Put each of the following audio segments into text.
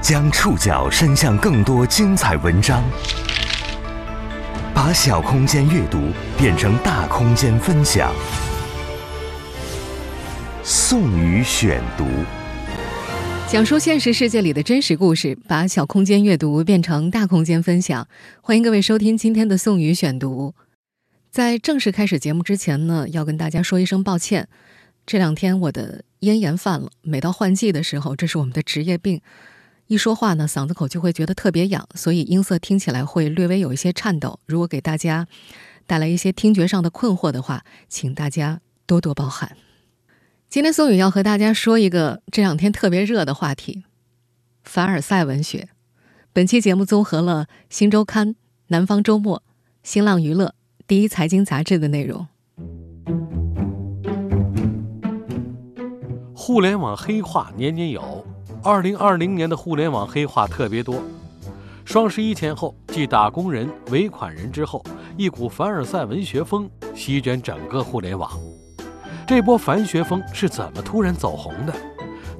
将触角伸向更多精彩文章，把小空间阅读变成大空间分享。宋宇选读，讲述现实世界里的真实故事，把小空间阅读变成大空间分享。欢迎各位收听今天的宋宇选读。在正式开始节目之前呢，要跟大家说一声抱歉。这两天我的咽炎犯了，每到换季的时候，这是我们的职业病。一说话呢，嗓子口就会觉得特别痒，所以音色听起来会略微有一些颤抖。如果给大家带来一些听觉上的困惑的话，请大家多多包涵。今天宋宇要和大家说一个这两天特别热的话题——凡尔赛文学。本期节目综合了《新周刊》《南方周末》《新浪娱乐》《第一财经杂志》的内容。互联网黑话年年有。二零二零年的互联网黑话特别多。双十一前后，继打工人、尾款人之后，一股凡尔赛文学风席卷整个互联网。这波凡学风是怎么突然走红的？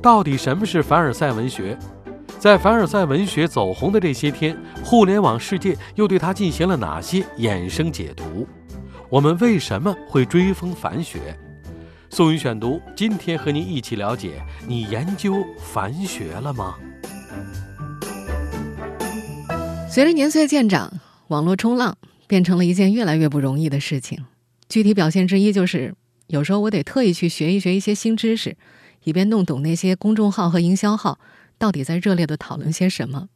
到底什么是凡尔赛文学？在凡尔赛文学走红的这些天，互联网世界又对它进行了哪些衍生解读？我们为什么会追风凡学？宋宇选读，今天和您一起了解：你研究凡学了吗？随着年岁渐长，网络冲浪变成了一件越来越不容易的事情。具体表现之一就是，有时候我得特意去学一学一些新知识，以便弄懂那些公众号和营销号到底在热烈的讨论些什么。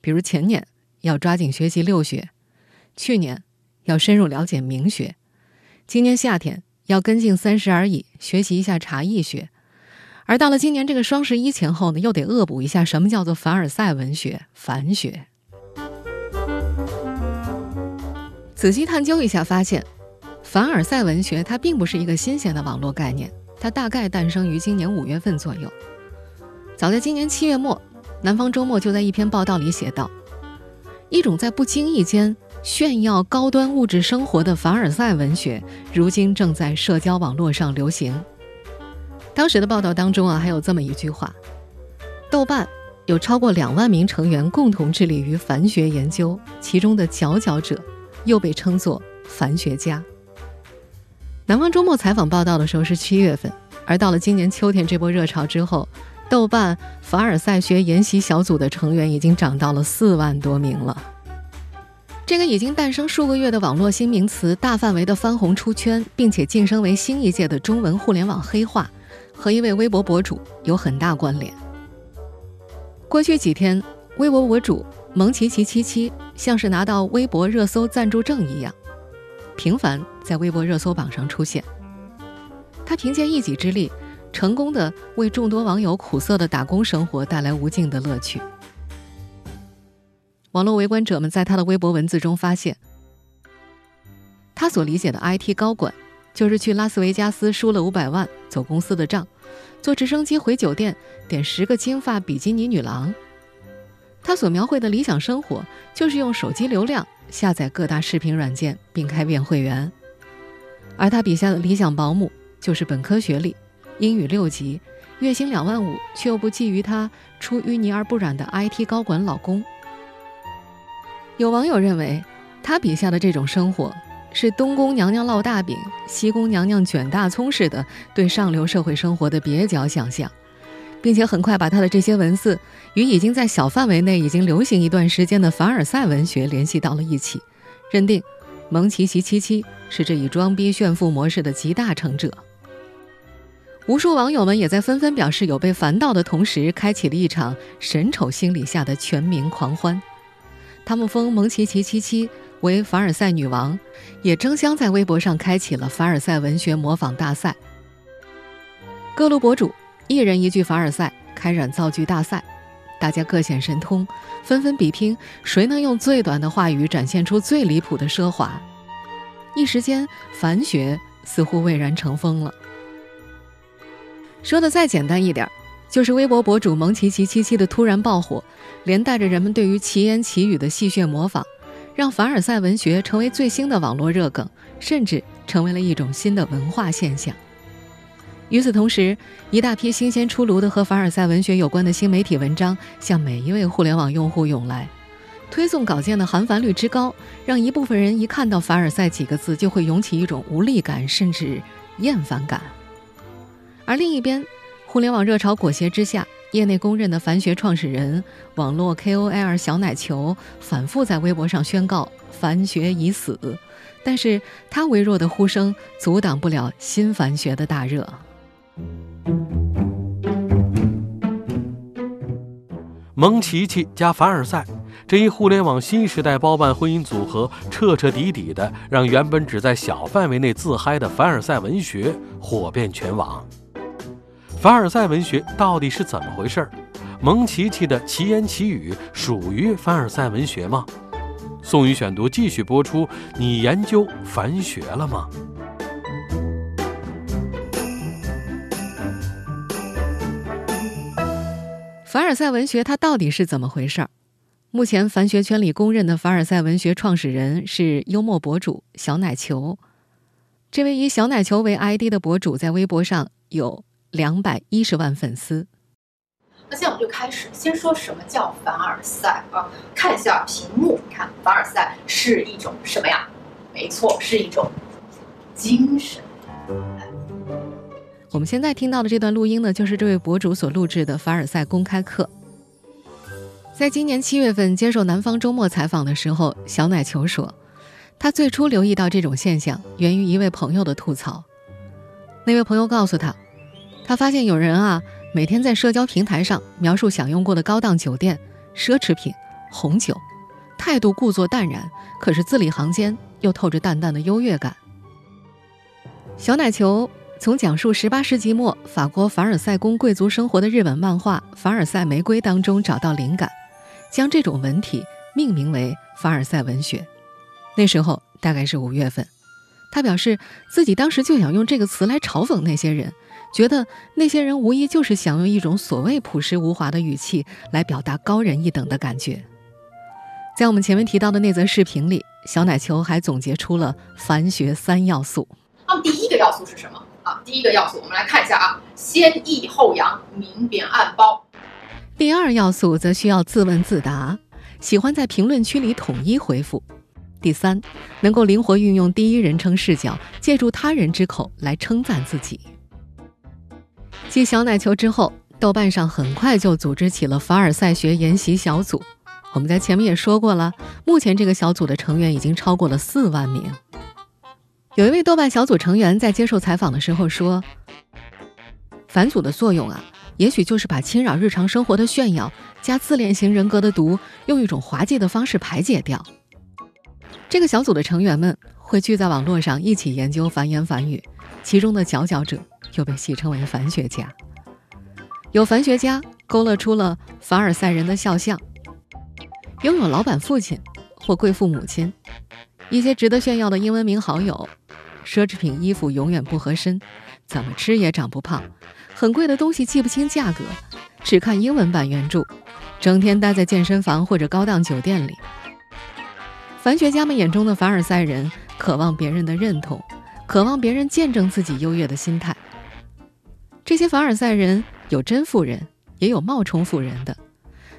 比如前年要抓紧学习六学，去年要深入了解明学，今年夏天。要跟进三十而已，学习一下茶艺学，而到了今年这个双十一前后呢，又得恶补一下什么叫做凡尔赛文学、凡学。仔细探究一下，发现凡尔赛文学它并不是一个新鲜的网络概念，它大概诞生于今年五月份左右。早在今年七月末，《南方周末》就在一篇报道里写道：“一种在不经意间。”炫耀高端物质生活的凡尔赛文学，如今正在社交网络上流行。当时的报道当中啊，还有这么一句话：豆瓣有超过两万名成员共同致力于凡学研究，其中的佼佼者又被称作凡学家。南方周末采访报道的时候是七月份，而到了今年秋天这波热潮之后，豆瓣凡尔赛学研习小组的成员已经涨到了四万多名了。这个已经诞生数个月的网络新名词，大范围的翻红出圈，并且晋升为新一届的中文互联网黑话，和一位微博博主有很大关联。过去几天，微博博主蒙奇奇七七像是拿到微博热搜赞助证一样，频繁在微博热搜榜上出现。他凭借一己之力，成功的为众多网友苦涩的打工生活带来无尽的乐趣。网络围观者们在他的微博文字中发现，他所理解的 IT 高管，就是去拉斯维加斯输了五百万走公司的账，坐直升机回酒店点十个金发比基尼女郎。他所描绘的理想生活，就是用手机流量下载各大视频软件并开遍会员。而他笔下的理想保姆，就是本科学历，英语六级，月薪两万五，却又不觊觎他出淤泥而不染的 IT 高管老公。有网友认为，他笔下的这种生活是东宫娘娘烙大饼，西宫娘娘卷大葱似的对上流社会生活的蹩脚想象，并且很快把他的这些文字与已经在小范围内已经流行一段时间的凡尔赛文学联系到了一起，认定蒙奇奇七七是这一装逼炫富模式的集大成者。无数网友们也在纷纷表示有被烦到的同时，开启了一场神丑心理下的全民狂欢。他们封蒙奇奇七七为凡尔赛女王，也争相在微博上开启了凡尔赛文学模仿大赛。各路博主一人一句凡尔赛，开展造句大赛，大家各显神通，纷纷比拼谁能用最短的话语展现出最离谱的奢华。一时间，凡学似乎蔚然成风了。说的再简单一点。就是微博博主蒙奇奇七七的突然爆火，连带着人们对于奇言奇语的戏谑模仿，让凡尔赛文学成为最新的网络热梗，甚至成为了一种新的文化现象。与此同时，一大批新鲜出炉的和凡尔赛文学有关的新媒体文章向每一位互联网用户涌来，推送稿件的含繁率之高，让一部分人一看到“凡尔赛”几个字就会涌起一种无力感，甚至厌烦感。而另一边，互联网热潮裹挟之下，业内公认的凡学创始人、网络 KOL 小奶球反复在微博上宣告“凡学已死”，但是他微弱的呼声阻挡不了新凡学的大热。蒙奇奇加凡尔赛这一互联网新时代包办婚姻组合，彻彻底底的让原本只在小范围内自嗨的凡尔赛文学火遍全网。凡尔赛文学到底是怎么回事？蒙奇奇的奇言奇语属于凡尔赛文学吗？宋宇选读继续播出。你研究凡学了吗？凡尔赛文学它到底是怎么回事儿？目前凡学圈里公认的凡尔赛文学创始人是幽默博主小奶球。这位以小奶球为 ID 的博主在微博上有两百一十万粉丝。那现在我们就开始，先说什么叫凡尔赛啊？看一下屏幕，看凡尔赛是一种什么呀？没错，是一种精神。我们现在听到的这段录音呢，就是这位博主所录制的凡尔赛公开课。在今年七月份接受南方周末采访的时候，小奶球说，他最初留意到这种现象，源于一位朋友的吐槽。那位朋友告诉他，他发现有人啊，每天在社交平台上描述享用过的高档酒店、奢侈品、红酒，态度故作淡然，可是字里行间又透着淡淡的优越感。小奶球。从讲述18世纪末法国凡尔赛宫贵族生活的日本漫画《凡尔赛玫瑰》当中找到灵感，将这种文体命名为凡尔赛文学。那时候大概是五月份，他表示自己当时就想用这个词来嘲讽那些人，觉得那些人无疑就是想用一种所谓朴实无华的语气来表达高人一等的感觉。在我们前面提到的那则视频里，小奶球还总结出了凡学三要素。那么第一个要素是什么？啊，第一个要素，我们来看一下啊，先抑后扬，明贬暗褒。第二要素则需要自问自答，喜欢在评论区里统一回复。第三，能够灵活运用第一人称视角，借助他人之口来称赞自己。继小奶球之后，豆瓣上很快就组织起了凡尔赛学研习小组。我们在前面也说过了，目前这个小组的成员已经超过了四万名。有一位豆瓣小组成员在接受采访的时候说：“反组的作用啊，也许就是把侵扰日常生活的炫耀加自恋型人格的毒，用一种滑稽的方式排解掉。”这个小组的成员们会聚在网络上一起研究繁言繁语，其中的佼佼者又被戏称为“凡学家”。有凡学家勾勒出了凡尔赛人的肖像，拥有老板父亲或贵妇母亲，一些值得炫耀的英文名好友。奢侈品衣服永远不合身，怎么吃也长不胖，很贵的东西记不清价格，只看英文版原著，整天待在健身房或者高档酒店里。凡学家们眼中的凡尔赛人，渴望别人的认同，渴望别人见证自己优越的心态。这些凡尔赛人有真富人，也有冒充富人的，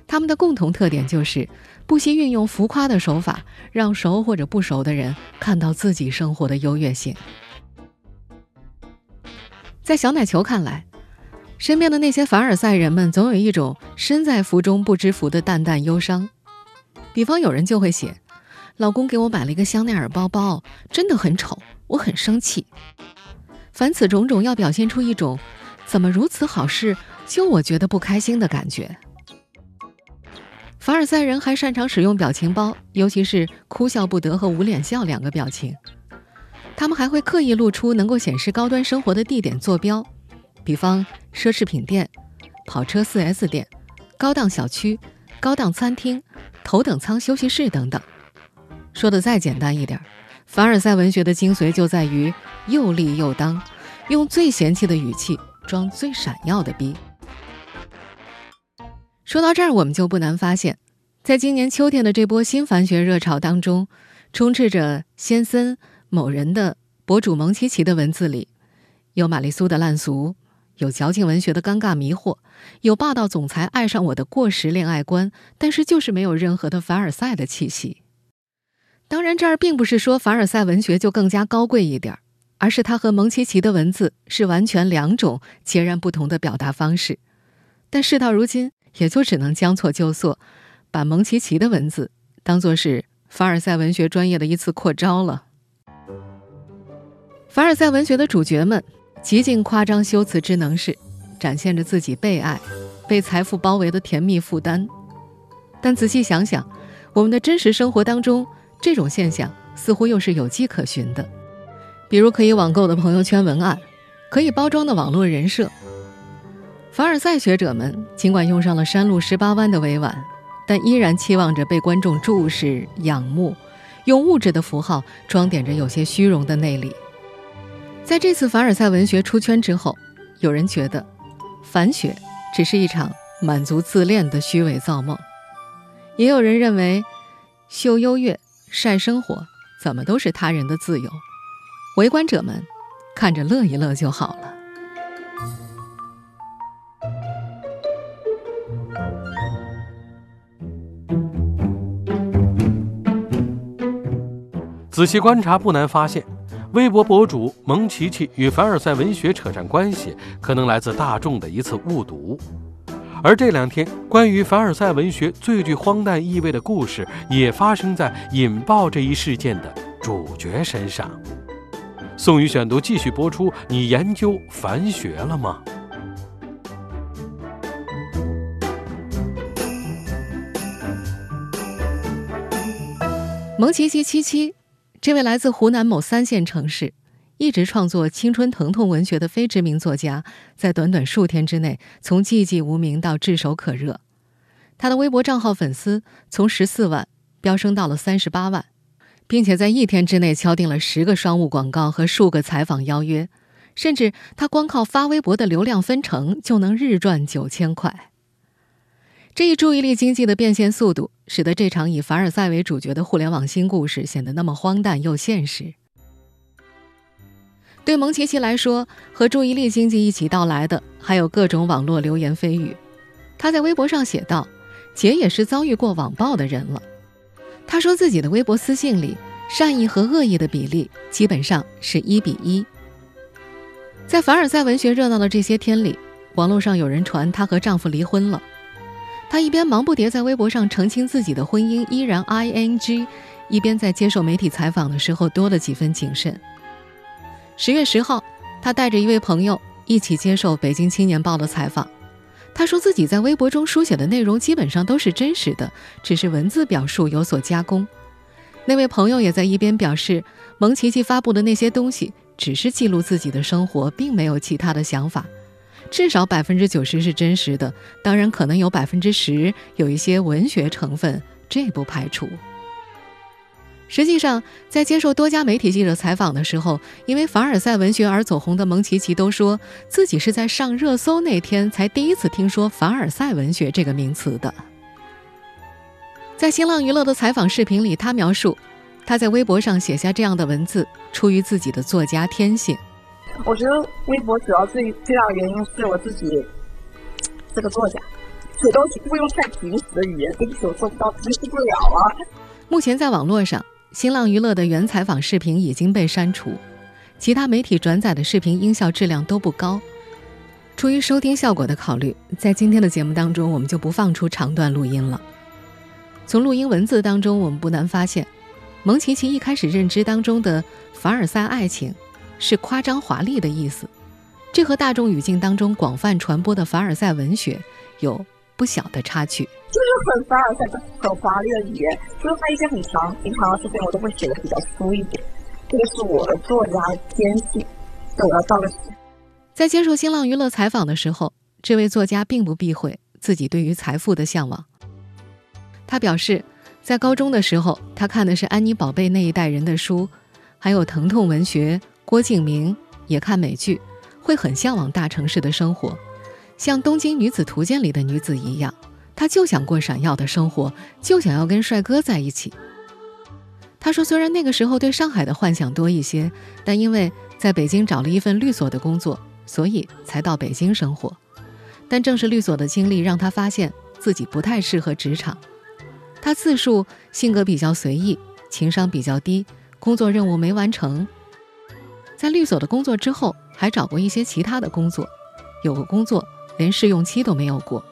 他们的共同特点就是。不惜运用浮夸的手法，让熟或者不熟的人看到自己生活的优越性。在小奶球看来，身边的那些凡尔赛人们总有一种身在福中不知福的淡淡忧伤。比方有人就会写：“老公给我买了一个香奈儿包包，真的很丑，我很生气。”凡此种种，要表现出一种“怎么如此好事，就我觉得不开心”的感觉。凡尔赛人还擅长使用表情包，尤其是哭笑不得和捂脸笑两个表情。他们还会刻意露出能够显示高端生活的地点坐标，比方奢侈品店、跑车 4S 店、高档小区、高档餐厅、头等舱休息室等等。说的再简单一点，凡尔赛文学的精髓就在于又立又当，用最嫌弃的语气装最闪耀的逼。说到这儿，我们就不难发现，在今年秋天的这波新凡学热潮当中，充斥着先森某人的博主蒙奇奇的文字里，有玛丽苏的烂俗，有矫情文学的尴尬迷惑，有霸道总裁爱上我的过时恋爱观，但是就是没有任何的凡尔赛的气息。当然，这儿并不是说凡尔赛文学就更加高贵一点儿，而是它和蒙奇奇的文字是完全两种截然不同的表达方式。但事到如今，也就只能将错就错，把蒙奇奇的文字当做是凡尔赛文学专业的一次扩招了。凡尔赛文学的主角们极尽夸张修辞之能事，展现着自己被爱、被财富包围的甜蜜负担。但仔细想想，我们的真实生活当中，这种现象似乎又是有迹可循的，比如可以网购的朋友圈文案，可以包装的网络人设。凡尔赛学者们尽管用上了山路十八弯的委婉，但依然期望着被观众注视、仰慕，用物质的符号装点着有些虚荣的内里。在这次凡尔赛文学出圈之后，有人觉得，凡学只是一场满足自恋的虚伪造梦，也有人认为，秀优越。晒生活怎么都是他人的自由，围观者们看着乐一乐就好了。仔细观察，不难发现，微博博主蒙奇奇与凡尔赛文学扯上关系，可能来自大众的一次误读。而这两天，关于凡尔赛文学最具荒诞意味的故事，也发生在引爆这一事件的主角身上。宋宇选读继续播出。你研究凡学了吗？蒙奇奇七七，这位来自湖南某三线城市。一直创作青春疼痛文学的非知名作家，在短短数天之内，从寂寂无名到炙手可热。他的微博账号粉丝从十四万飙升到了三十八万，并且在一天之内敲定了十个商务广告和数个采访邀约，甚至他光靠发微博的流量分成就能日赚九千块。这一注意力经济的变现速度，使得这场以凡尔赛为主角的互联网新故事显得那么荒诞又现实。对蒙奇奇来说，和注意力经济一起到来的还有各种网络流言蜚语。他在微博上写道：“姐也是遭遇过网暴的人了。”他说自己的微博私信里，善意和恶意的比例基本上是一比一。在凡尔赛文学热闹的这些天里，网络上有人传她和丈夫离婚了。她一边忙不迭在微博上澄清自己的婚姻依然 ing，一边在接受媒体采访的时候多了几分谨慎。十月十号，她带着一位朋友一起接受《北京青年报》的采访。他说自己在微博中书写的内容基本上都是真实的，只是文字表述有所加工。那位朋友也在一边表示，蒙奇奇发布的那些东西只是记录自己的生活，并没有其他的想法。至少百分之九十是真实的，当然可能有百分之十有一些文学成分，这不排除。实际上，在接受多家媒体记者采访的时候，因为凡尔赛文学而走红的蒙奇奇都说自己是在上热搜那天才第一次听说凡尔赛文学这个名词的。在新浪娱乐的采访视频里，他描述他在微博上写下这样的文字，出于自己的作家天性。我觉得微博主要最最大的原因是我自己这个作家，写东西不用太平实的语言，对不起，我做不到，平实不了啊。目前在网络上。新浪娱乐的原采访视频已经被删除，其他媒体转载的视频音效质量都不高。出于收听效果的考虑，在今天的节目当中，我们就不放出长段录音了。从录音文字当中，我们不难发现，蒙奇奇一开始认知当中的凡尔赛爱情是夸张华丽的意思，这和大众语境当中广泛传播的凡尔赛文学有不小的差距。就是很凡尔赛，很华丽的语言，就是他一些很长、平常的事情，我都会写的比较粗一点。这个是我的作家天性，我要造个势。在接受新浪娱乐采访的时候，这位作家并不避讳自己对于财富的向往。他表示，在高中的时候，他看的是安妮宝贝那一代人的书，还有疼痛文学、郭敬明，也看美剧，会很向往大城市的生活，像《东京女子图鉴》里的女子一样。她就想过闪耀的生活，就想要跟帅哥在一起。她说：“虽然那个时候对上海的幻想多一些，但因为在北京找了一份律所的工作，所以才到北京生活。但正是律所的经历，让她发现自己不太适合职场。她自述性格比较随意，情商比较低，工作任务没完成。在律所的工作之后，还找过一些其他的工作，有个工作连试用期都没有过。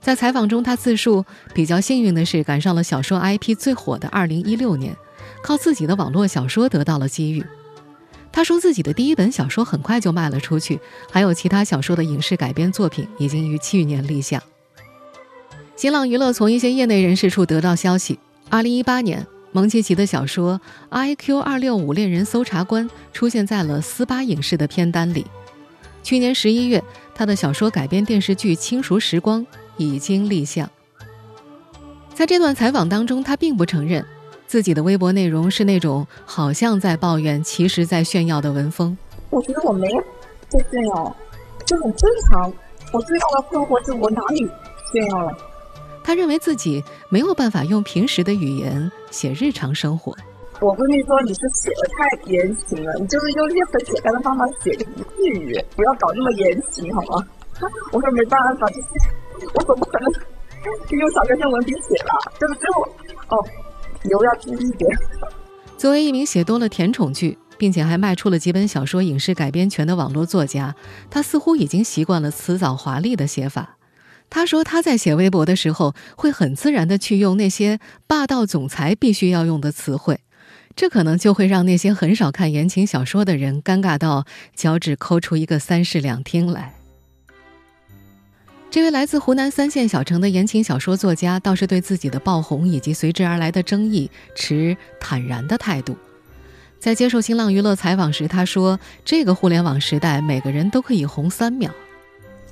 在采访中，他自述比较幸运的是赶上了小说 IP 最火的2016年，靠自己的网络小说得到了机遇。他说自己的第一本小说很快就卖了出去，还有其他小说的影视改编作品已经于去年立项。新浪娱乐从一些业内人士处得到消息，2018年，蒙奇奇的小说《IQ 265恋人搜查官》出现在了斯巴影视的片单里。去年十一月，他的小说改编电视剧《轻熟时光》已经立项。在这段采访当中，他并不承认。自己的微博内容是那种好像在抱怨，其实在炫耀的文风。我觉得我没有在炫耀，这很正常。我最大的困惑是我哪里炫耀了？他认为自己没有办法用平时的语言写日常生活。我闺蜜说你是写的太言情了，你就是用一些很简单的方法写就不至于，不要搞那么言情好吗？我说没办法，我总不可能就用小学生文笔写了，对不对？哦。油要注意点。作为一名写多了甜宠剧，并且还卖出了几本小说影视改编权的网络作家，他似乎已经习惯了辞藻华丽的写法。他说他在写微博的时候，会很自然的去用那些霸道总裁必须要用的词汇，这可能就会让那些很少看言情小说的人尴尬到脚趾抠出一个三室两厅来。这位来自湖南三线小城的言情小说作家，倒是对自己的爆红以及随之而来的争议持坦然的态度。在接受新浪娱乐采访时，他说：“这个互联网时代，每个人都可以红三秒，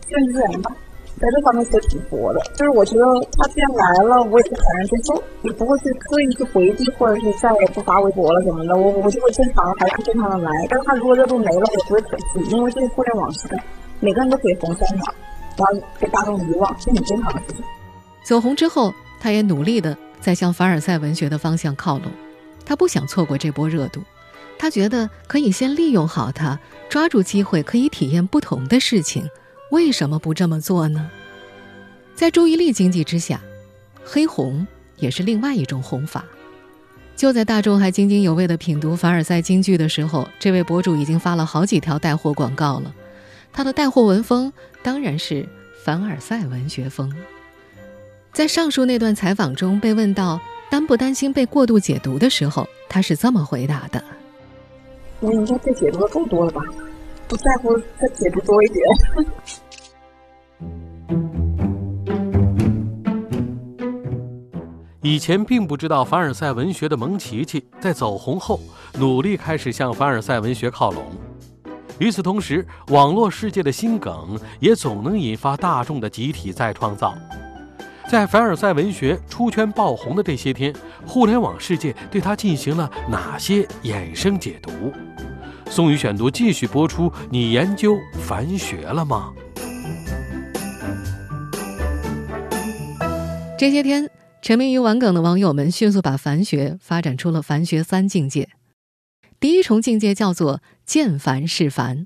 顺自然吧。在这方面是挺佛的，就是我觉得他既然来了，我也是坦然接受，也不会去刻意去回避，或者是再也不发微博了什么的。我我就会正常，还是正常的来。但是他如果热度没了，我不会可惜，因为这是互联网时代，每个人都可以红三秒。”被大众遗忘是很正常的事情。走红之后，他也努力的在向凡尔赛文学的方向靠拢。他不想错过这波热度，他觉得可以先利用好它，抓住机会可以体验不同的事情。为什么不这么做呢？在注意力经济之下，黑红也是另外一种红法。就在大众还津津有味的品读凡尔赛金句的时候，这位博主已经发了好几条带货广告了。他的带货文风当然是凡尔赛文学风。在上述那段采访中，被问到担不担心被过度解读的时候，他是这么回答的：“我应该被解读的够多了吧？不在乎再解读多一点。”以前并不知道凡尔赛文学的蒙奇奇，在走红后，努力开始向凡尔赛文学靠拢。与此同时，网络世界的新梗也总能引发大众的集体再创造。在凡尔赛文学出圈爆红的这些天，互联网世界对它进行了哪些衍生解读？宋宇选读继续播出。你研究凡学了吗？这些天，沉迷于玩梗的网友们迅速把凡学发展出了凡学三境界。第一重境界叫做见凡是凡。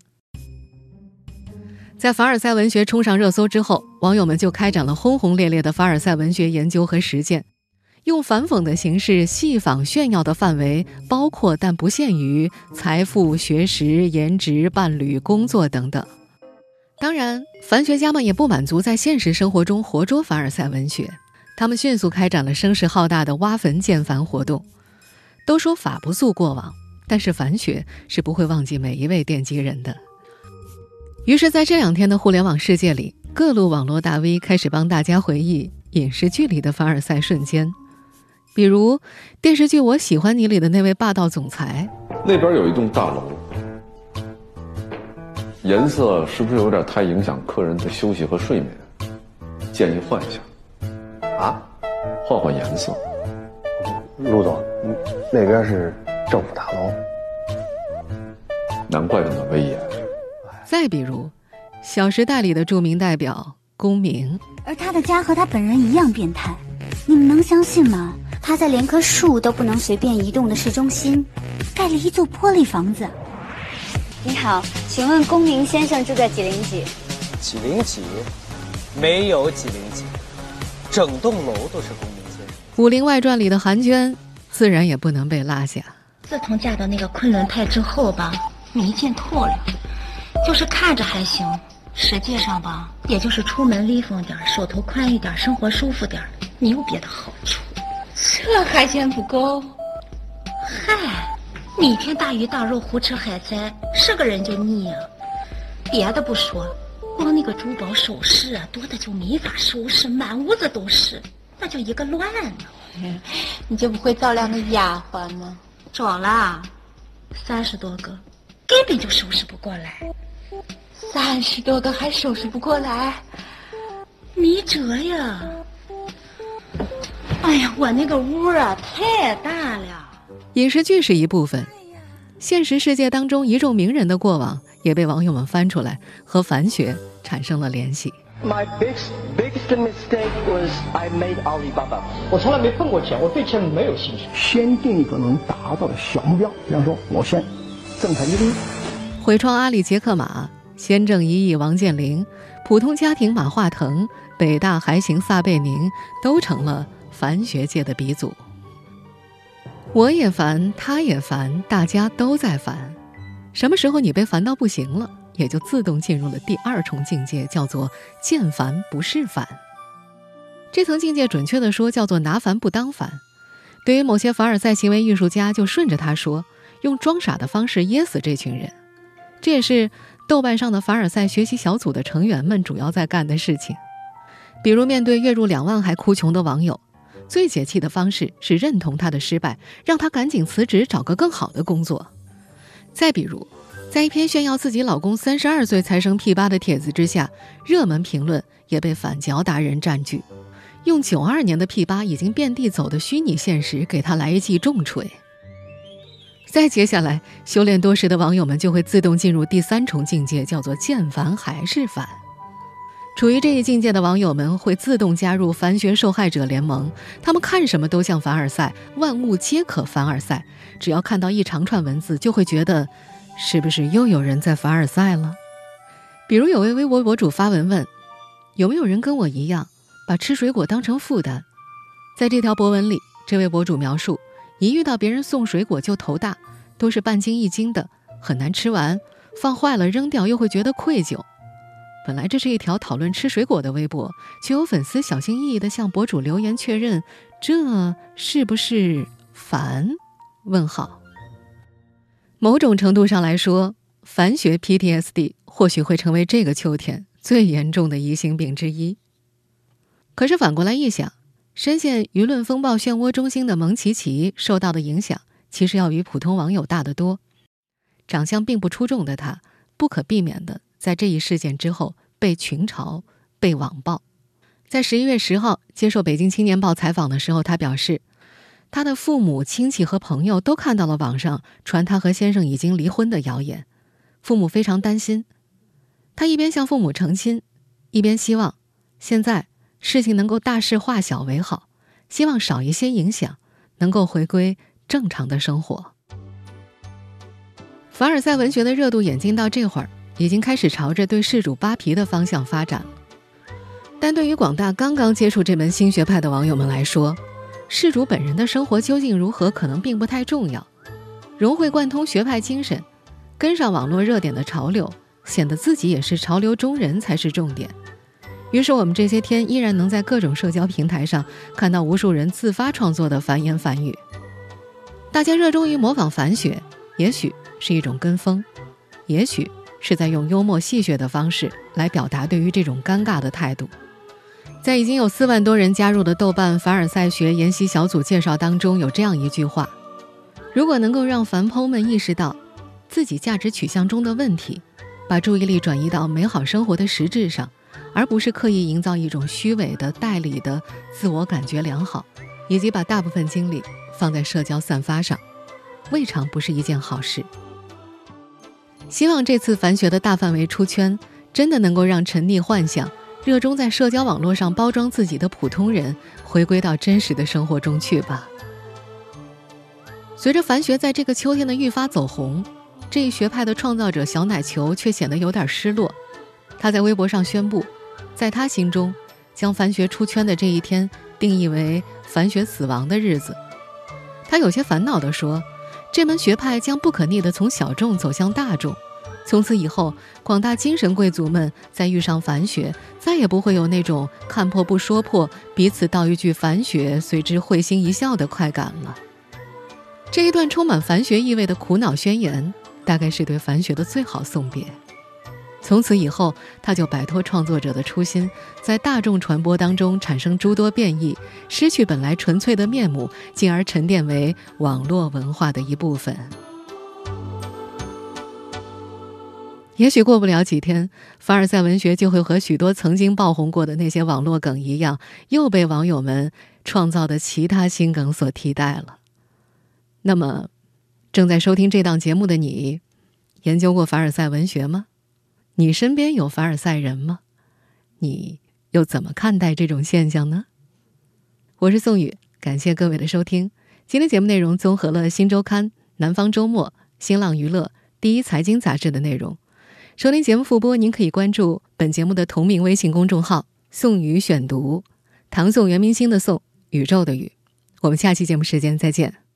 在凡尔赛文学冲上热搜之后，网友们就开展了轰轰烈烈的凡尔赛文学研究和实践，用反讽的形式戏仿炫耀的范围包括但不限于财富、学识、颜值、伴侣、工作等等。当然，凡学家们也不满足在现实生活中活捉凡尔赛文学，他们迅速开展了声势浩大的挖坟建凡活动。都说法不溯过往。但是凡学是不会忘记每一位奠基人的。于是，在这两天的互联网世界里，各路网络大 V 开始帮大家回忆影视剧里的凡尔赛瞬间，比如电视剧《我喜欢你》里的那位霸道总裁。那边有一栋大楼，颜色是不是有点太影响客人的休息和睡眠？建议换一下。啊？换换颜色。陆总，那边是。政府大楼，难怪那么威严。再比如，《小时代》里的著名代表公明，而他的家和他本人一样变态，你们能相信吗？他在连棵树都不能随便移动的市中心，盖了一座玻璃房子。你好，请问公明先生住在几零几？几零几？没有几零几，整栋楼都是公明先生。《武林外传》里的韩娟，自然也不能被落下。自从嫁到那个昆仑派之后吧，没见透了，就是看着还行，实际上吧，也就是出门威风点，手头宽一点，生活舒服点，没有别的好处。这还嫌不够？嗨，每天大鱼大肉，胡吃海塞，是个人就腻啊。别的不说，光那个珠宝首饰啊，多的就没法收拾，满屋子都是，那叫一个乱呢。你就不会找两个丫鬟吗？找了，三十多个，根本就收拾不过来。三十多个还收拾不过来，没辙呀。哎呀，我那个屋啊太大了。影视剧是一部分，现实世界当中一众名人的过往也被网友们翻出来，和凡学产生了联系。My biggest biggest mistake was I made Alibaba。我从来没碰过钱，我对钱没有兴趣。先定一个能达到的小目标，比方说，我先挣他一个亿。毁创阿里杰克马，先挣一亿王健林，普通家庭马化腾，北大还行撒贝宁，都成了凡学界的鼻祖。我也烦，他也烦，大家都在烦。什么时候你被烦到不行了？也就自动进入了第二重境界，叫做见烦不是烦。这层境界准确的说叫做拿烦不当烦。对于某些凡尔赛行为艺术家，就顺着他说，用装傻的方式噎死这群人。这也是豆瓣上的凡尔赛学习小组的成员们主要在干的事情。比如面对月入两万还哭穷的网友，最解气的方式是认同他的失败，让他赶紧辞职找个更好的工作。再比如。在一篇炫耀自己老公三十二岁才生 P 八的帖子之下，热门评论也被反嚼达人占据，用九二年的 P 八已经遍地走的虚拟现实给他来一记重锤。再接下来，修炼多时的网友们就会自动进入第三重境界，叫做见烦还是烦。处于这一境界的网友们会自动加入凡学受害者联盟，他们看什么都像凡尔赛，万物皆可凡尔赛。只要看到一长串文字，就会觉得。是不是又有人在凡尔赛了？比如有位微博博主发文问：“有没有人跟我一样，把吃水果当成负担？”在这条博文里，这位博主描述：一遇到别人送水果就头大，都是半斤一斤的，很难吃完，放坏了扔掉又会觉得愧疚。本来这是一条讨论吃水果的微博，却有粉丝小心翼翼地向博主留言确认：“这是不是烦？”问号。某种程度上来说，凡学 PTSD 或许会成为这个秋天最严重的疑心病之一。可是反过来一想，深陷舆论风暴漩涡中心的蒙奇奇受到的影响，其实要比普通网友大得多。长相并不出众的他，不可避免的在这一事件之后被群嘲、被网暴。在十一月十号接受《北京青年报》采访的时候，他表示。他的父母亲戚和朋友都看到了网上传他和先生已经离婚的谣言，父母非常担心。他一边向父母澄清，一边希望现在事情能够大事化小为好，希望少一些影响，能够回归正常的生活。凡尔赛文学的热度演进到这会儿，已经开始朝着对事主扒皮的方向发展。但对于广大刚刚接触这门新学派的网友们来说，事主本人的生活究竟如何，可能并不太重要。融会贯通学派精神，跟上网络热点的潮流，显得自己也是潮流中人才是重点。于是，我们这些天依然能在各种社交平台上看到无数人自发创作的繁言繁语。大家热衷于模仿反学，也许是一种跟风，也许是在用幽默戏谑的方式来表达对于这种尴尬的态度。在已经有四万多人加入的豆瓣凡尔赛学研习小组介绍当中，有这样一句话：如果能够让凡烹们意识到自己价值取向中的问题，把注意力转移到美好生活的实质上，而不是刻意营造一种虚伪的代理的自我感觉良好，以及把大部分精力放在社交散发上，未尝不是一件好事。希望这次凡学的大范围出圈，真的能够让沉溺幻想。热衷在社交网络上包装自己的普通人，回归到真实的生活中去吧。随着凡学在这个秋天的愈发走红，这一学派的创造者小奶球却显得有点失落。他在微博上宣布，在他心中，将凡学出圈的这一天定义为凡学死亡的日子。他有些烦恼地说：“这门学派将不可逆地从小众走向大众。”从此以后，广大精神贵族们再遇上凡学，再也不会有那种看破不说破、彼此道一句凡学，随之会心一笑的快感了。这一段充满凡学意味的苦恼宣言，大概是对凡学的最好送别。从此以后，他就摆脱创作者的初心，在大众传播当中产生诸多变异，失去本来纯粹的面目，进而沉淀为网络文化的一部分。也许过不了几天，凡尔赛文学就会和许多曾经爆红过的那些网络梗一样，又被网友们创造的其他新梗所替代了。那么，正在收听这档节目的你，研究过凡尔赛文学吗？你身边有凡尔赛人吗？你又怎么看待这种现象呢？我是宋宇，感谢各位的收听。今天节目内容综合了《新周刊》《南方周末》《新浪娱乐》《第一财经杂志》的内容。收听节目复播，您可以关注本节目的同名微信公众号“宋宇选读”，唐宋元明星的宋，宇宙的宇。我们下期节目时间再见。